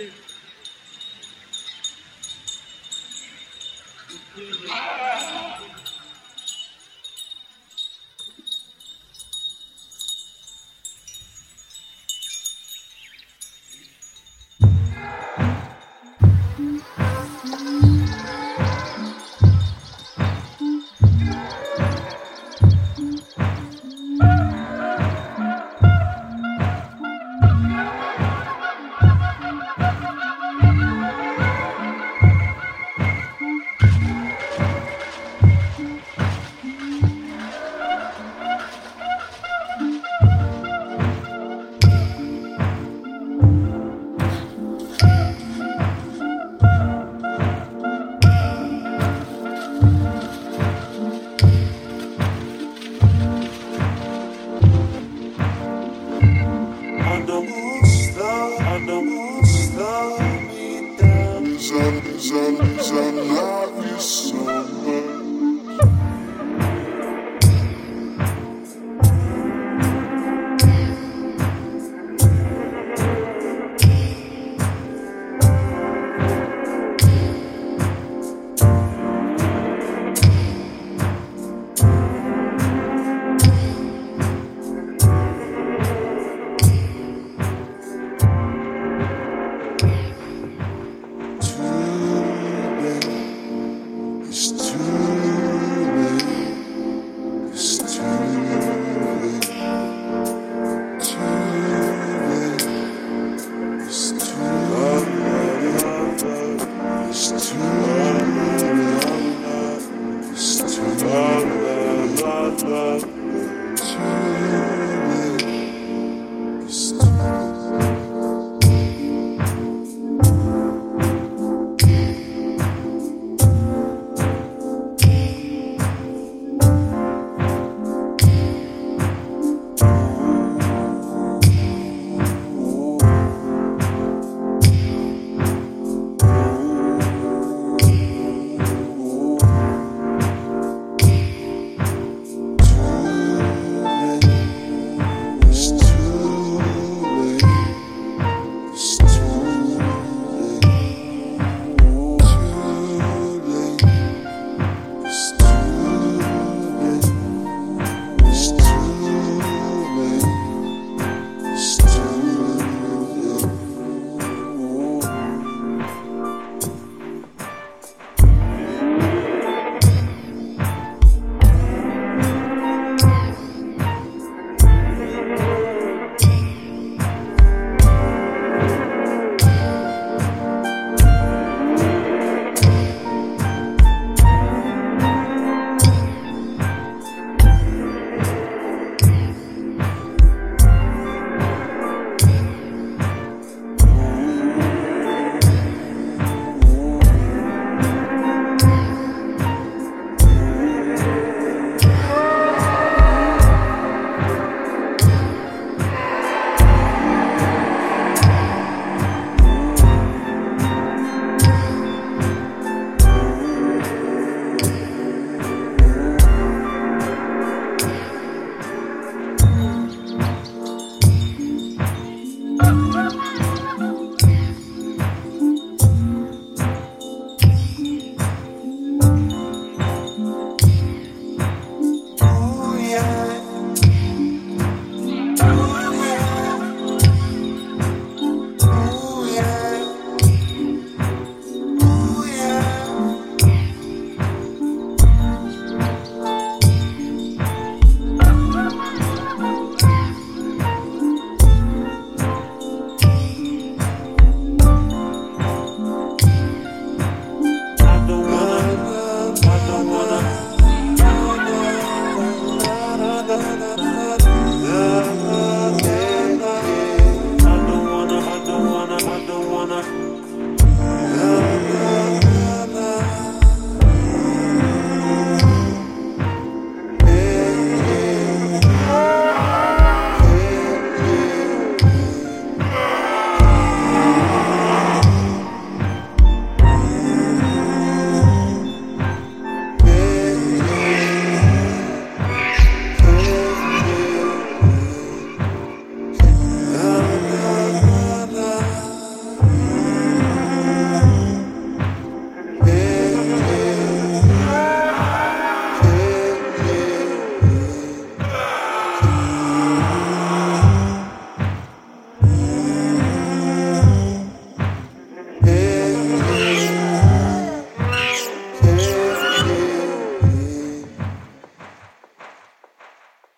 the cause I, love you so much.